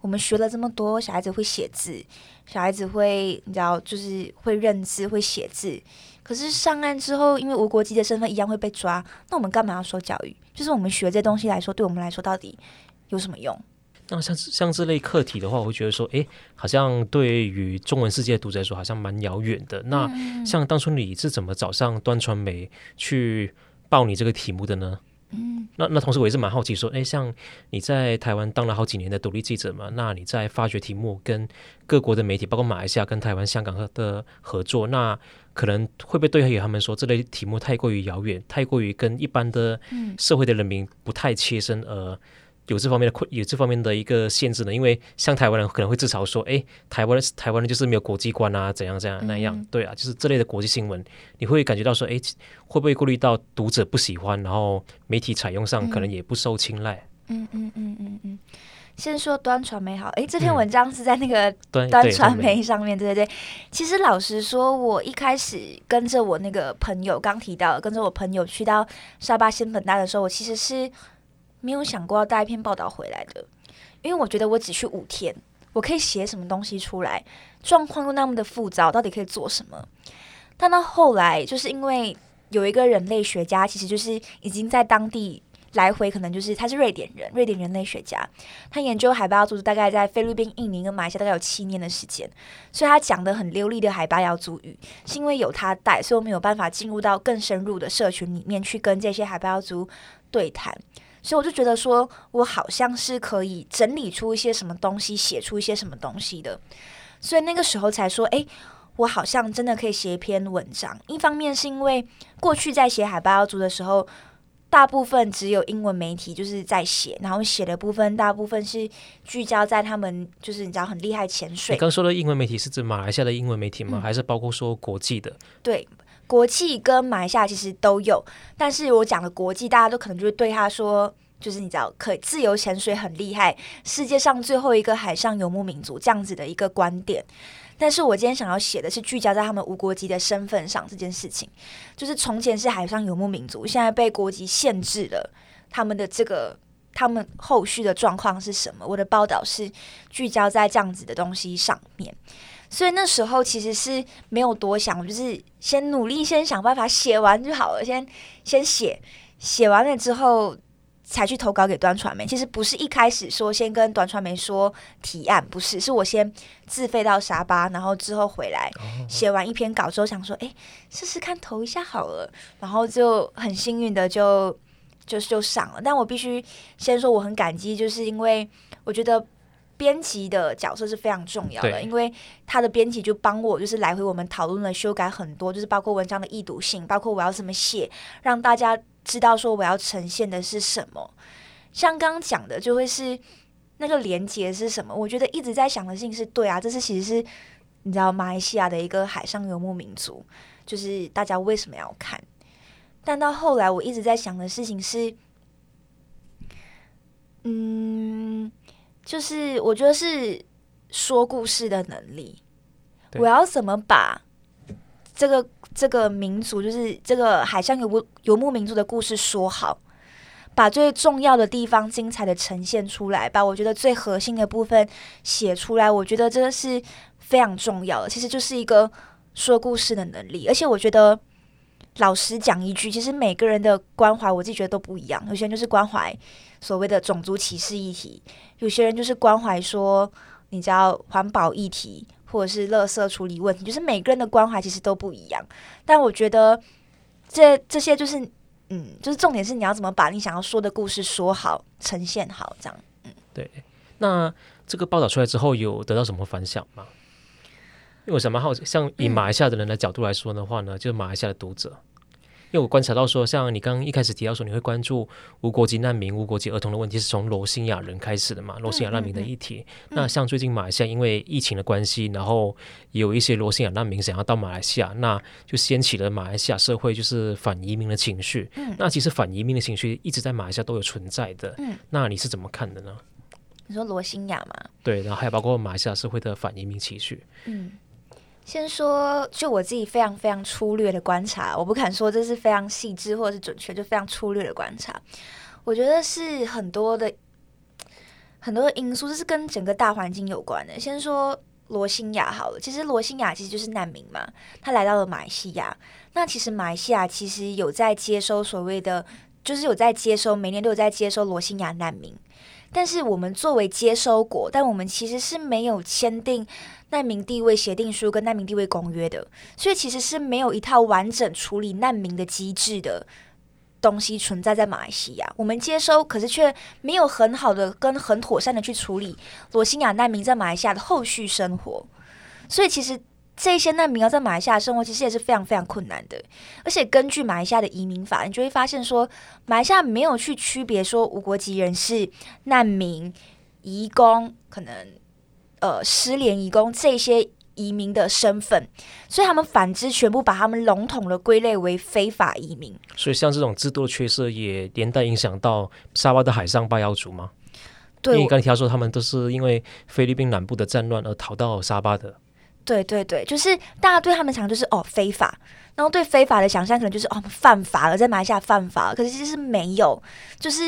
我们学了这么多，小孩子会写字，小孩子会，你知道，就是会认字、会写字。可是上岸之后，因为无国籍的身份一样会被抓，那我们干嘛要受教育？就是我们学这东西来说，对我们来说到底有什么用？那像像这类课题的话，我会觉得说，诶，好像对于中文世界的读者来说，好像蛮遥远的。那像当初你是怎么找上端传媒去报你这个题目的呢？嗯，那那同时我也是蛮好奇说，哎，像你在台湾当了好几年的独立记者嘛，那你在发掘题目跟各国的媒体，包括马来西亚跟台湾、香港的合作，那可能会不会对于他们说这类题目太过于遥远，太过于跟一般的社会的人民不太切身，而有这方面的困，有这方面的一个限制呢？因为像台湾人可能会自嘲说，哎，台湾台湾人就是没有国际观啊，怎样怎样那样，嗯、对啊，就是这类的国际新闻，你会感觉到说，哎，会不会顾虑到读者不喜欢，然后媒体采用上可能也不受青睐？嗯嗯嗯嗯嗯。先说端传媒好，哎，这篇文章是在那个 端端传媒上面，对对对。其实老实说，我一开始跟着我那个朋友刚提到，跟着我朋友去到沙巴仙本那的时候，我其实是。没有想过要带一篇报道回来的，因为我觉得我只去五天，我可以写什么东西出来？状况又那么的复杂，到底可以做什么？但到后来，就是因为有一个人类学家，其实就是已经在当地来回，可能就是他是瑞典人，瑞典人类学家，他研究海巴瑶族大概在菲律宾、印尼跟马来西亚大概有七年的时间，所以他讲的很流利的海巴瑶族语，是因为有他带，所以我们有办法进入到更深入的社群里面去跟这些海巴瑶族对谈。所以我就觉得说，我好像是可以整理出一些什么东西，写出一些什么东西的。所以那个时候才说，诶，我好像真的可以写一篇文章。一方面是因为过去在写海巴瑶族的时候，大部分只有英文媒体就是在写，然后写的部分大部分是聚焦在他们就是你知道很厉害潜水。你刚说的英文媒体是指马来西亚的英文媒体吗？嗯、还是包括说国际的？对。国际跟马来西亚其实都有，但是我讲的国际，大家都可能就会对他说，就是你知道，可自由潜水很厉害，世界上最后一个海上游牧民族这样子的一个观点。但是我今天想要写的是聚焦在他们无国籍的身份上这件事情，就是从前是海上游牧民族，现在被国籍限制了，他们的这个他们后续的状况是什么？我的报道是聚焦在这样子的东西上面。所以那时候其实是没有多想，我就是先努力，先想办法写完就好了。先先写，写完了之后才去投稿给端传媒。其实不是一开始说先跟端传媒说提案，不是，是我先自费到沙巴，然后之后回来写完一篇稿之后，想说，哎，试试看投一下好了。然后就很幸运的就就就上了。但我必须先说，我很感激，就是因为我觉得。编辑的角色是非常重要的，因为他的编辑就帮我，就是来回我们讨论了修改很多，就是包括文章的易读性，包括我要怎么写，让大家知道说我要呈现的是什么。像刚刚讲的，就会是那个连接是什么？我觉得一直在想的事情是对啊，这是其实是你知道马来西亚的一个海上游牧民族，就是大家为什么要看？但到后来，我一直在想的事情是，嗯。就是我觉得是说故事的能力，我要怎么把这个这个民族，就是这个海上游牧游牧民族的故事说好，把最重要的地方精彩的呈现出来，把我觉得最核心的部分写出来，我觉得这个是非常重要的。其实就是一个说故事的能力。而且我觉得，老实讲一句，其实每个人的关怀，我自己觉得都不一样。有些人就是关怀所谓的种族歧视议题，有些人就是关怀说，你知道环保议题，或者是垃圾处理问题，就是每个人的关怀其实都不一样。但我觉得这这些就是，嗯，就是重点是你要怎么把你想要说的故事说好、呈现好，这样。嗯，对。那这个报道出来之后，有得到什么反响吗？因为我想蛮好，像以马来西亚的人的角度来说的话呢，嗯、就是马来西亚的读者，因为我观察到说，像你刚刚一开始提到说，你会关注无国籍难民、无国籍儿童的问题，是从罗兴亚人开始的嘛？罗兴亚难民的议题。嗯嗯嗯、那像最近马来西亚因为疫情的关系，然后也有一些罗兴亚难民想要到马来西亚，那就掀起了马来西亚社会就是反移民的情绪。嗯、那其实反移民的情绪一直在马来西亚都有存在的。嗯、那你是怎么看的呢？你说罗兴亚嘛？对，然后还有包括马来西亚社会的反移民情绪。嗯，先说就我自己非常非常粗略的观察，我不敢说这是非常细致或者是准确，就非常粗略的观察。我觉得是很多的很多的因素，这是跟整个大环境有关的。先说罗兴亚好了，其实罗兴亚其实就是难民嘛，他来到了马来西亚。那其实马来西亚其实有在接收所谓的，就是有在接收，每年都有在接收罗兴亚难民。但是我们作为接收国，但我们其实是没有签订难民地位协定书跟难民地位公约的，所以其实是没有一套完整处理难民的机制的东西存在在马来西亚。我们接收，可是却没有很好的跟很妥善的去处理罗兴亚难民在马来西亚的后续生活，所以其实。这些难民要在马来西亚生活，其实也是非常非常困难的。而且根据马来西亚的移民法，你就会发现说，马来西亚没有去区别说无国籍人士、难民、移工，可能呃失联移工这些移民的身份，所以他们反之全部把他们笼统的归类为非法移民。所以像这种制度的缺失，也连带影响到沙巴的海上拜妖族吗？对，因为刚才提到说他们都是因为菲律宾南部的战乱而逃到沙巴的。对对对，就是大家对他们想就是哦非法，然后对非法的想象可能就是哦犯法了，在马来西亚犯法，可是其实是没有，就是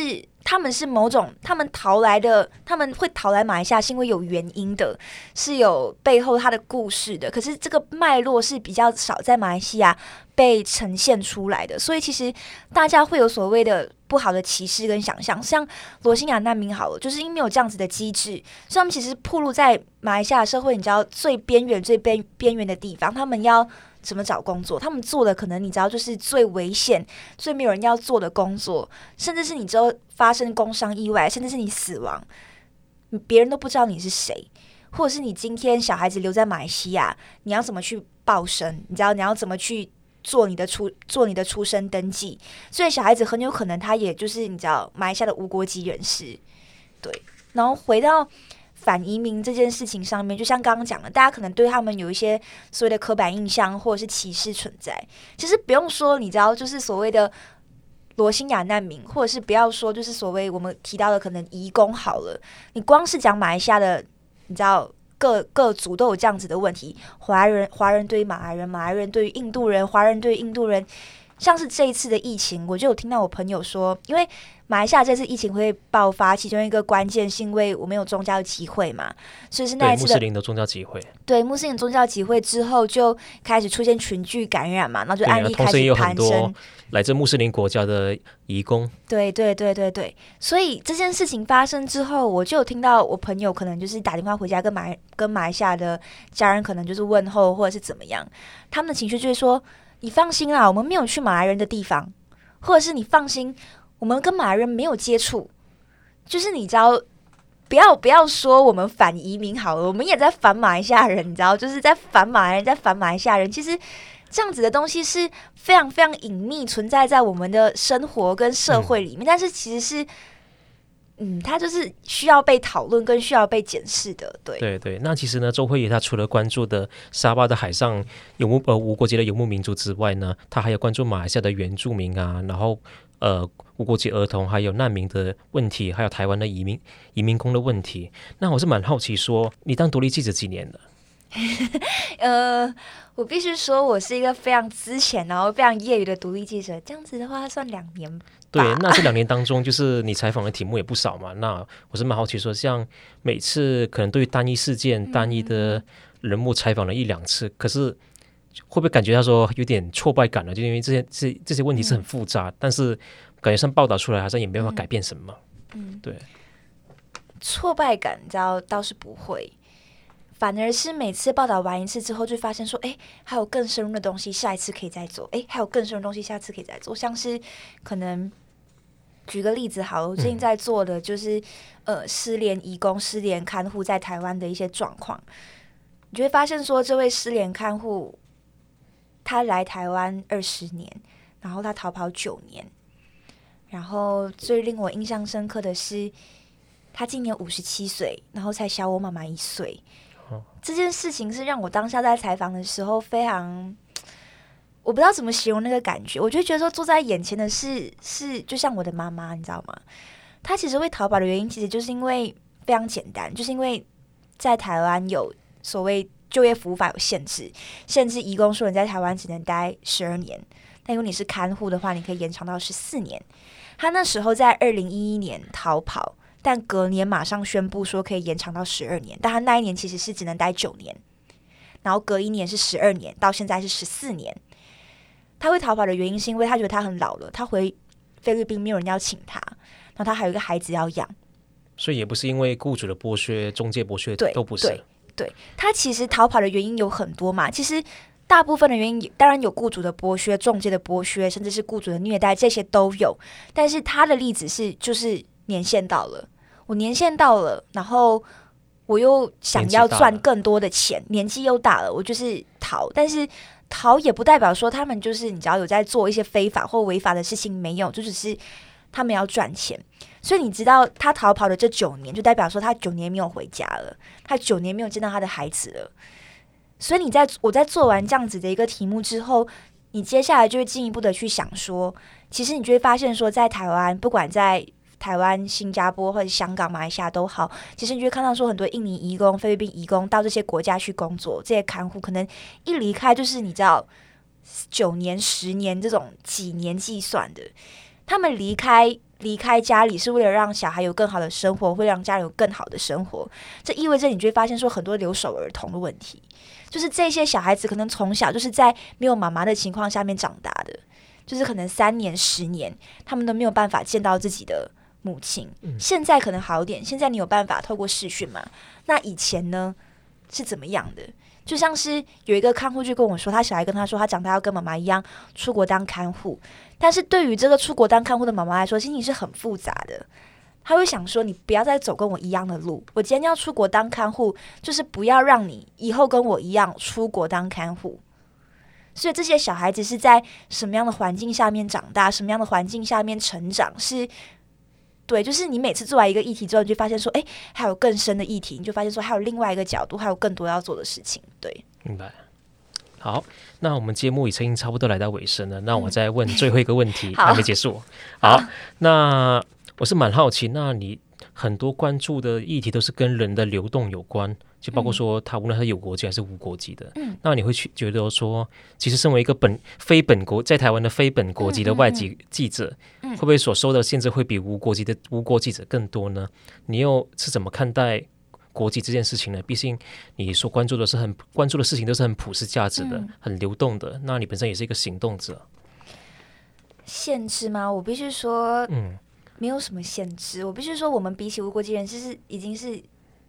他们是某种他们逃来的，他们会逃来马来西亚是因为有原因的，是有背后他的故事的，可是这个脉络是比较少在马来西亚被呈现出来的，所以其实大家会有所谓的。不好的歧视跟想象，像罗兴亚难民好了，就是因为没有这样子的机制，所以他们其实暴露在马来西亚社会，你知道最边缘、最边边缘的地方，他们要怎么找工作？他们做的可能你知道就是最危险、最没有人要做的工作，甚至是你之后发生工伤意外，甚至是你死亡，别人都不知道你是谁，或者是你今天小孩子留在马来西亚，你要怎么去报生？你知道你要怎么去？做你的出做你的出生登记，所以小孩子很有可能他也就是你知道马来西亚的无国籍人士，对。然后回到反移民这件事情上面，就像刚刚讲的，大家可能对他们有一些所谓的刻板印象或者是歧视存在。其实不用说，你知道，就是所谓的罗兴亚难民，或者是不要说，就是所谓我们提到的可能移工好了，你光是讲马来西亚的，你知道。各各族都有这样子的问题，华人华人对于马来人，马来人对于印度人，华人对印度人，像是这一次的疫情，我就有听到我朋友说，因为马来西亚这次疫情会爆发，其中一个关键是因为我们有宗教集会嘛，所以是那一次的穆斯林的宗教集会，对穆斯林宗教集会之后就开始出现群聚感染嘛，然后就案例开始攀升。来自穆斯林国家的移工，对对对对对，所以这件事情发生之后，我就有听到我朋友可能就是打电话回家跟马跟马来西亚的家人可能就是问候或者是怎么样，他们的情绪就是说：“你放心啦，我们没有去马来人的地方，或者是你放心，我们跟马来人没有接触。”就是你知道，不要不要说我们反移民好了，我们也在反马来西亚人，你知道，就是在反马来人，在反马来西亚人，其实。这样子的东西是非常非常隐秘存在在我们的生活跟社会里面，但是其实是，嗯，他就是需要被讨论跟需要被检视的。对对对，那其实呢，周慧怡她除了关注的沙巴的海上游牧呃无国籍的游牧民族之外呢，他还有关注马来西亚的原住民啊，然后呃无国籍儿童还有难民的问题，还有台湾的移民移民工的问题。那我是蛮好奇说，你当独立记者几年了？呃，我必须说，我是一个非常资浅，然后非常业余的独立记者。这样子的话，算两年。对，那这两年当中，就是你采访的题目也不少嘛。那我是蛮好奇说，像每次可能对于单一事件、单一的人物采访了一两次，可是会不会感觉到说有点挫败感呢？就因为这些这这些问题是很复杂，嗯、但是感觉上报道出来好像也没办法改变什么。嗯，对，挫败感，你知道倒是不会，反而是每次报道完一次之后，就发现说，哎，还有更深入的东西，下一次可以再做。哎，还有更深入的东西，下次可以再做。像是可能举个例子，好，我最近在做的就是、呃，失联义工、失联看护在台湾的一些状况。你就会发现说，这位失联看护，他来台湾二十年，然后他逃跑九年，然后最令我印象深刻的是，他今年五十七岁，然后才小我妈妈一岁。这件事情是让我当下在采访的时候非常，我不知道怎么形容那个感觉。我就觉得说，坐在眼前的是是就像我的妈妈，你知道吗？她其实会逃跑的原因，其实就是因为非常简单，就是因为在台湾有。所谓就业服务法有限制，限制移工说你在台湾只能待十二年，但如果你是看护的话，你可以延长到十四年。他那时候在二零一一年逃跑，但隔年马上宣布说可以延长到十二年，但他那一年其实是只能待九年，然后隔一年是十二年，到现在是十四年。他会逃跑的原因是因为他觉得他很老了，他回菲律宾没有人要请他，然后他还有一个孩子要养，所以也不是因为雇主的剥削、中介剥削，对，都不是。对，他其实逃跑的原因有很多嘛，其实大部分的原因当然有雇主的剥削、中介的剥削，甚至是雇主的虐待，这些都有。但是他的例子是，就是年限到了，我年限到了，然后我又想要赚更多的钱，年纪又大了，我就是逃。但是逃也不代表说他们就是你只要有在做一些非法或违法的事情，没有，就只是他们要赚钱。所以你知道他逃跑的这九年，就代表说他九年没有回家了，他九年没有见到他的孩子了。所以你在我在做完这样子的一个题目之后，你接下来就会进一步的去想说，其实你就会发现说，在台湾，不管在台湾、新加坡或者香港、马来西亚都好，其实你就会看到说，很多印尼移工、菲律宾移工到这些国家去工作，这些看护可能一离开就是你知道九年、十年这种几年计算的，他们离开。离开家里是为了让小孩有更好的生活，会让家里有更好的生活。这意味着你就会发现说很多留守儿童的问题，就是这些小孩子可能从小就是在没有妈妈的情况下面长大的，就是可能三年、十年，他们都没有办法见到自己的母亲。现在可能好点，现在你有办法透过视讯嘛？那以前呢是怎么样的？就像是有一个看护就跟我说，他小孩跟他说，他长大要跟妈妈一样出国当看护。但是对于这个出国当看护的妈妈来说，心情是很复杂的。他会想说：“你不要再走跟我一样的路。我今天要出国当看护，就是不要让你以后跟我一样出国当看护。”所以这些小孩子是在什么样的环境下面长大，什么样的环境下面成长？是。对，就是你每次做完一个议题之后，你就发现说，哎，还有更深的议题，你就发现说，还有另外一个角度，还有更多要做的事情。对，明白。好，那我们节目已经差不多来到尾声了，那我再问最后一个问题，还没结束。好，好，那我是蛮好奇，那你很多关注的议题都是跟人的流动有关。就包括说，他无论他有国籍还是无国籍的，嗯，那你会去觉得说，其实身为一个本非本国在台湾的非本国籍的外籍记者，嗯嗯嗯，会不会所受的限制会比无国籍的无国记者更多呢？你又是怎么看待国籍这件事情呢？毕竟你所关注的是很关注的事情都是很普世价值的，嗯，很流动的。那你本身也是一个行动者，限制吗？我必须说，嗯，没有什么限制。我必须说，我们比起无国籍人士是已经是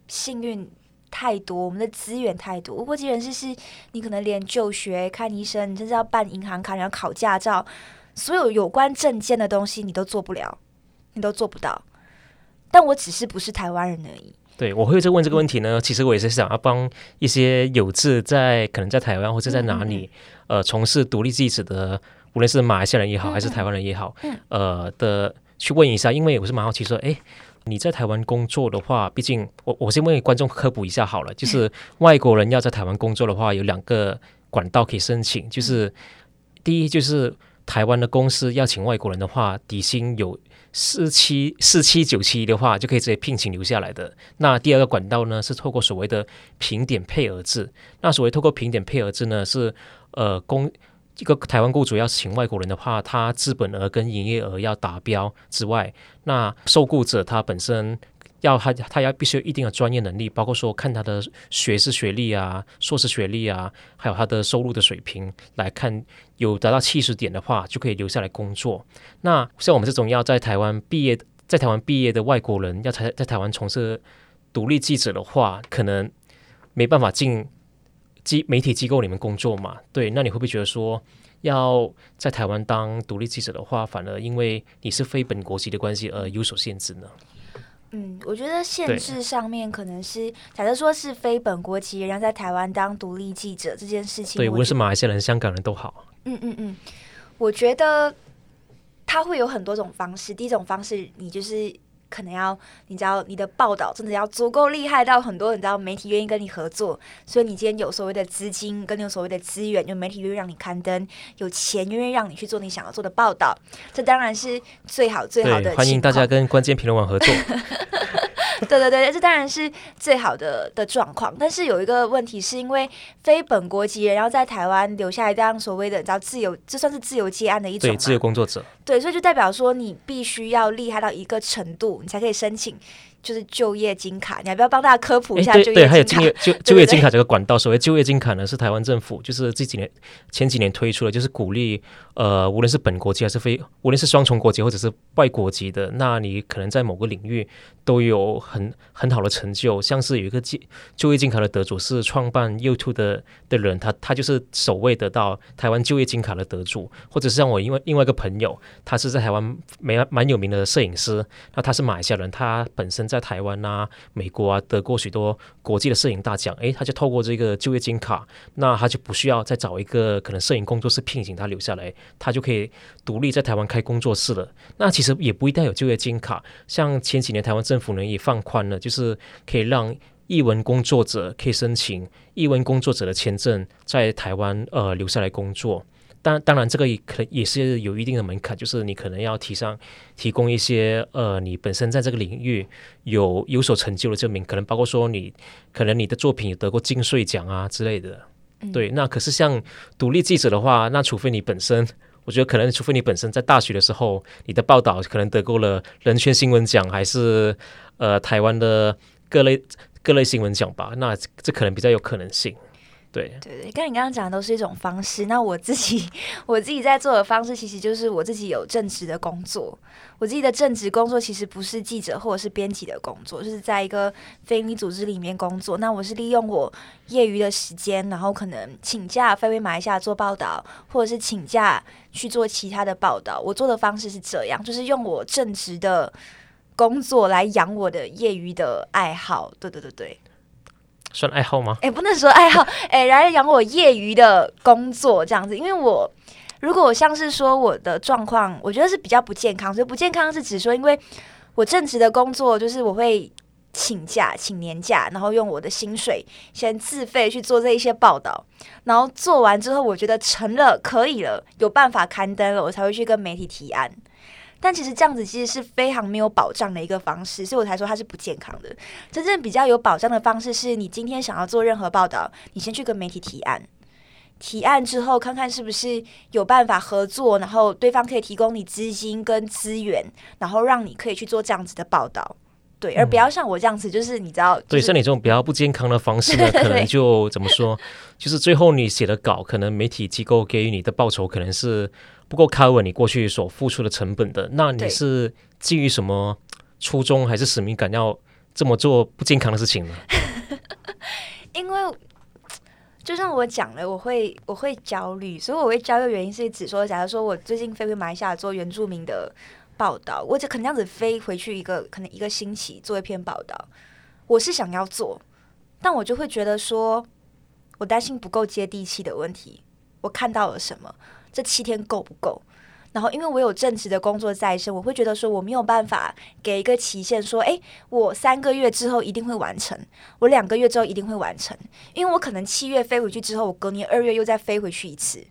幸运。太多，我们的资源太多。无国籍人士是你可能连就学、看医生，你甚至要办银行卡，然后考驾照，所有有关证件的东西你都做不了，你都做不到。但我只是不是台湾人而已。对，我会在问这个问题呢。其实我也是想要帮一些有志在可能在台湾或者在哪里，呃，从事独立记者的，无论是马来西亚人也好，还是台湾人也好，呃的去问一下，因为我是蛮好奇说，哎。你在台湾工作的话，毕竟我我先为观众科普一下好了，就是外国人要在台湾工作的话，有两个管道可以申请，就是第一就是台湾的公司要请外国人的话，底薪有四七四七九七的话，就可以直接聘请留下来的。那第二个管道呢，是透过所谓的评点配额制。那所谓透过评点配额制呢，是呃公。一个台湾雇主要请外国人的话，他资本额跟营业额要达标之外，那受雇者他本身要他他要必须有一定的专业能力，包括说看他的学士学历啊、硕士学历啊，还有他的收入的水平来看，有达到七十点的话，就可以留下来工作。那像我们这种要在台湾毕业，在台湾毕业的外国人，要在在台湾从事独立记者的话，可能没办法进机媒体机构里面工作嘛？对，那你会不会觉得说，要在台湾当独立记者的话，反而因为你是非本国籍的关系而有所限制呢？嗯，我觉得限制上面可能是，假设说是非本国籍然后在台湾当独立记者这件事情，对，无论是马来西亚人、香港人都好。嗯嗯嗯，我觉得他会有很多种方式。第一种方式，你就是。可能要你知道你的报道真的要足够厉害到很多你知道媒体愿意跟你合作，所以你今天有所谓的资金跟你有所谓的资源，有媒体愿意让你刊登，有钱愿意让你去做你想要做的报道，这当然是最好最好的。欢迎大家跟关键评论网合作。对对对，这当然是最好的的状况。但是有一个问题，是因为非本国籍人要在台湾留下来当所谓的你知道自由，这算是自由接案的一种，对，自由工作者。对，所以就代表说你必须要厉害到一个程度，你才可以申请。就是就业金卡，你要不要帮大家科普一下就业金卡？对，还有就业就就业金卡这个管道。所谓就业金卡呢，是台湾政府就是这几年前几年推出的，就是鼓励呃，无论是本国籍还是非，无论是双重国籍或者是外国籍的，那你可能在某个领域都有很很好的成就。像是有一个就就业金卡的得主是创办 YouTube 的的人，他他就是首位得到台湾就业金卡的得主。或者是像我因为另外一个朋友，他是在台湾蛮蛮有名的摄影师，那他是马来西亚人，他本身。在在台湾啊、美国啊得过许多国际的摄影大奖，诶，他就透过这个就业金卡，那他就不需要再找一个可能摄影工作室聘请他留下来，他就可以独立在台湾开工作室了。那其实也不一定有就业金卡，像前几年台湾政府呢也放宽了，就是可以让艺文工作者可以申请艺文工作者的签证，在台湾呃留下来工作。当当然，这个也可能也是有一定的门槛，就是你可能要提上提供一些呃，你本身在这个领域有有所成就的证明，可能包括说你可能你的作品有得过金穗奖啊之类的。嗯、对，那可是像独立记者的话，那除非你本身，我觉得可能除非你本身在大学的时候，你的报道可能得过了人权新闻奖，还是呃台湾的各类各类新闻奖吧，那这可能比较有可能性。对对对，跟你刚刚讲的都是一种方式。那我自己我自己在做的方式，其实就是我自己有正职的工作。我自己的正职工作其实不是记者或者是编辑的工作，就是在一个非营利组织里面工作。那我是利用我业余的时间，然后可能请假飞回马来西亚做报道，或者是请假去做其他的报道。我做的方式是这样，就是用我正职的工作来养我的业余的爱好。对对对对。算爱好吗？哎、不能说爱好，哎、欸，来养我业余的工作这样子。因为我如果像是说我的状况，我觉得是比较不健康。所以不健康是指说，因为我正职的工作就是我会请假、请年假，然后用我的薪水先自费去做这一些报道，然后做完之后，我觉得成了可以了，有办法刊登了，我才会去跟媒体提案。但其实这样子其实是非常没有保障的一个方式，所以我才说它是不健康的。真正比较有保障的方式是你今天想要做任何报道，你先去跟媒体提案，提案之后看看是不是有办法合作，然后对方可以提供你资金跟资源，然后让你可以去做这样子的报道。对，而不要像我这样子，就是你知道，对，像你这种比较不健康的方式呢，可能就怎么说，就是最后你写的稿，可能媒体机构给予你的报酬可能是。不够 cover 你过去所付出的成本的，那你是基于什么初衷还是使命感要这么做不健康的事情呢？因为就像我讲了，我会我会焦虑，所以我会焦虑的原因是指说，假如说我最近飞回马来西亚做原住民的报道，我就可能这样子飞回去一个可能一个星期做一篇报道，我是想要做，但我就会觉得说，我担心不够接地气的问题，我看到了什么？这七天够不够？然后，因为我有正职的工作在身，我会觉得说我没有办法给一个期限，说，诶，我三个月之后一定会完成，我两个月之后一定会完成，因为我可能七月飞回去之后，我隔年二月又再飞回去一次，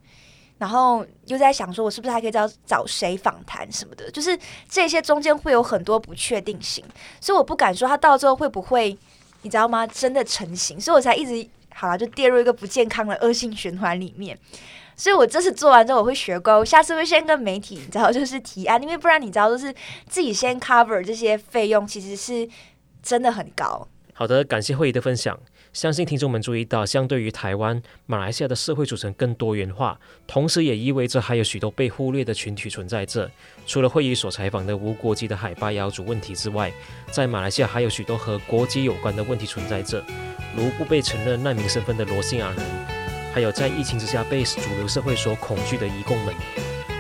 然后又在想说，我是不是还可以找找谁访谈什么的，就是这些中间会有很多不确定性，所以我不敢说他到最后会不会，你知道吗？真的成型，所以我才一直好了，就跌入一个不健康的恶性循环里面。所以，我这次做完之后，我会学乖。我下次会先跟媒体，你知道，就是提案，因为不然，你知道，就是自己先 cover 这些费用，其实是真的很高。好的，感谢会议的分享。相信听众们注意到，相对于台湾，马来西亚的社会组成更多元化，同时也意味着还有许多被忽略的群体存在着。除了会议所采访的无国籍的海巴瑶族问题之外，在马来西亚还有许多和国籍有关的问题存在着，如不被承认难民身份的罗兴亚人，还有在疫情之下被主流社会所恐惧的移工们。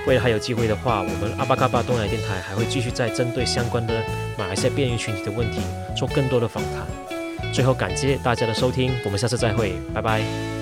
未来还有机会的话，我们阿巴嘎巴东南电台还会继续在针对相关的马来西亚边缘群体的问题做更多的访谈。最后感谢大家的收听，我们下次再会，拜拜。